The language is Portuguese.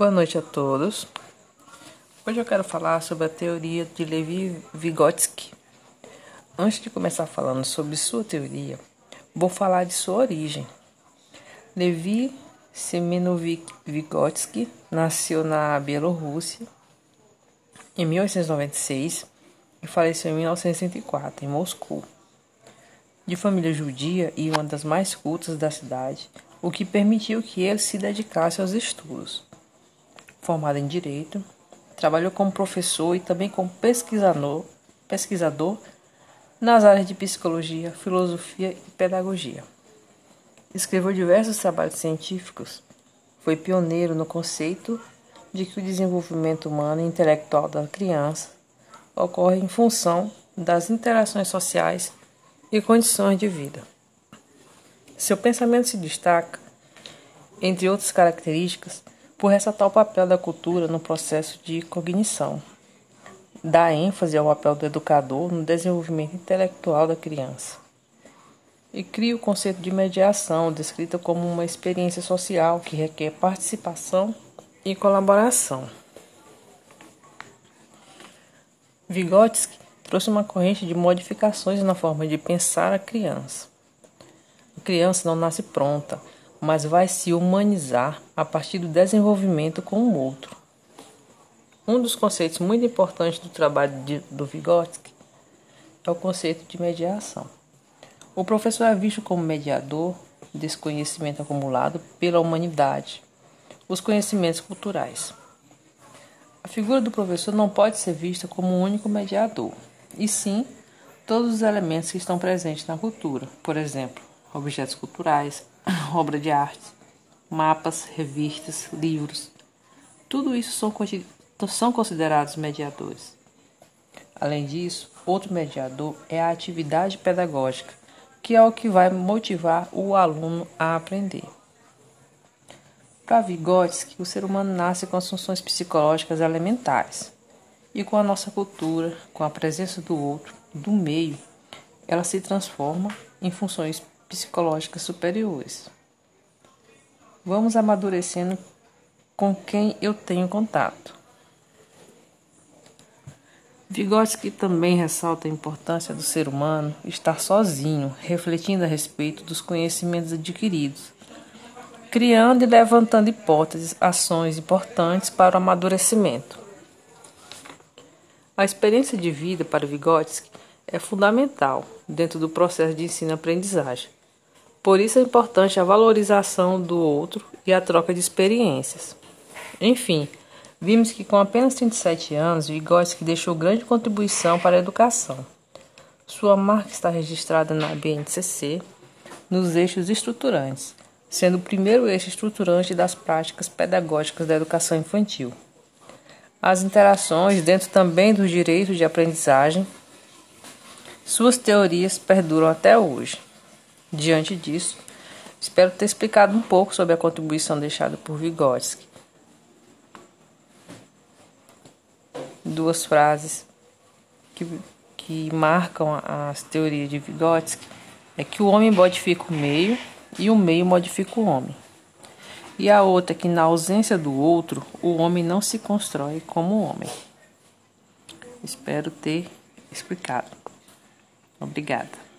Boa noite a todos. Hoje eu quero falar sobre a teoria de Levi Vygotsky. Antes de começar falando sobre sua teoria, vou falar de sua origem. Levi Semenovich Vygotsky nasceu na Bielorrússia em 1896 e faleceu em 1964 em Moscou. De família judia e uma das mais cultas da cidade, o que permitiu que ele se dedicasse aos estudos. Formado em Direito, trabalhou como professor e também como pesquisador, pesquisador nas áreas de psicologia, filosofia e pedagogia. Escreveu diversos trabalhos científicos. Foi pioneiro no conceito de que o desenvolvimento humano e intelectual da criança ocorre em função das interações sociais e condições de vida. Seu pensamento se destaca, entre outras características, por ressaltar o papel da cultura no processo de cognição. Dá ênfase ao papel do educador no desenvolvimento intelectual da criança. E cria o conceito de mediação, descrita como uma experiência social que requer participação e colaboração. Vygotsky trouxe uma corrente de modificações na forma de pensar a criança. A criança não nasce pronta, mas vai se humanizar a partir do desenvolvimento com o outro. Um dos conceitos muito importantes do trabalho de, do Vygotsky é o conceito de mediação. O professor é visto como mediador desse conhecimento acumulado pela humanidade, os conhecimentos culturais. A figura do professor não pode ser vista como um único mediador, e sim todos os elementos que estão presentes na cultura, por exemplo, objetos culturais, obra de arte, mapas, revistas, livros. Tudo isso são, são considerados mediadores. Além disso, outro mediador é a atividade pedagógica, que é o que vai motivar o aluno a aprender. Para Vygotsky, o ser humano nasce com as funções psicológicas elementares, e com a nossa cultura, com a presença do outro, do meio, ela se transforma em funções psicológicas superiores. Vamos amadurecendo com quem eu tenho contato. Vygotsky também ressalta a importância do ser humano estar sozinho, refletindo a respeito dos conhecimentos adquiridos, criando e levantando hipóteses, ações importantes para o amadurecimento. A experiência de vida para Vygotsky é fundamental dentro do processo de ensino-aprendizagem por isso é importante a valorização do outro e a troca de experiências. Enfim, vimos que com apenas 37 anos, Vygotsky deixou grande contribuição para a educação. Sua marca está registrada na BNCC nos eixos estruturantes, sendo o primeiro eixo estruturante das práticas pedagógicas da educação infantil. As interações dentro também dos direitos de aprendizagem, suas teorias perduram até hoje. Diante disso, espero ter explicado um pouco sobre a contribuição deixada por Vygotsky. Duas frases que, que marcam as teorias de Vygotsky é que o homem modifica o meio e o meio modifica o homem. E a outra é que na ausência do outro, o homem não se constrói como homem. Espero ter explicado. Obrigada.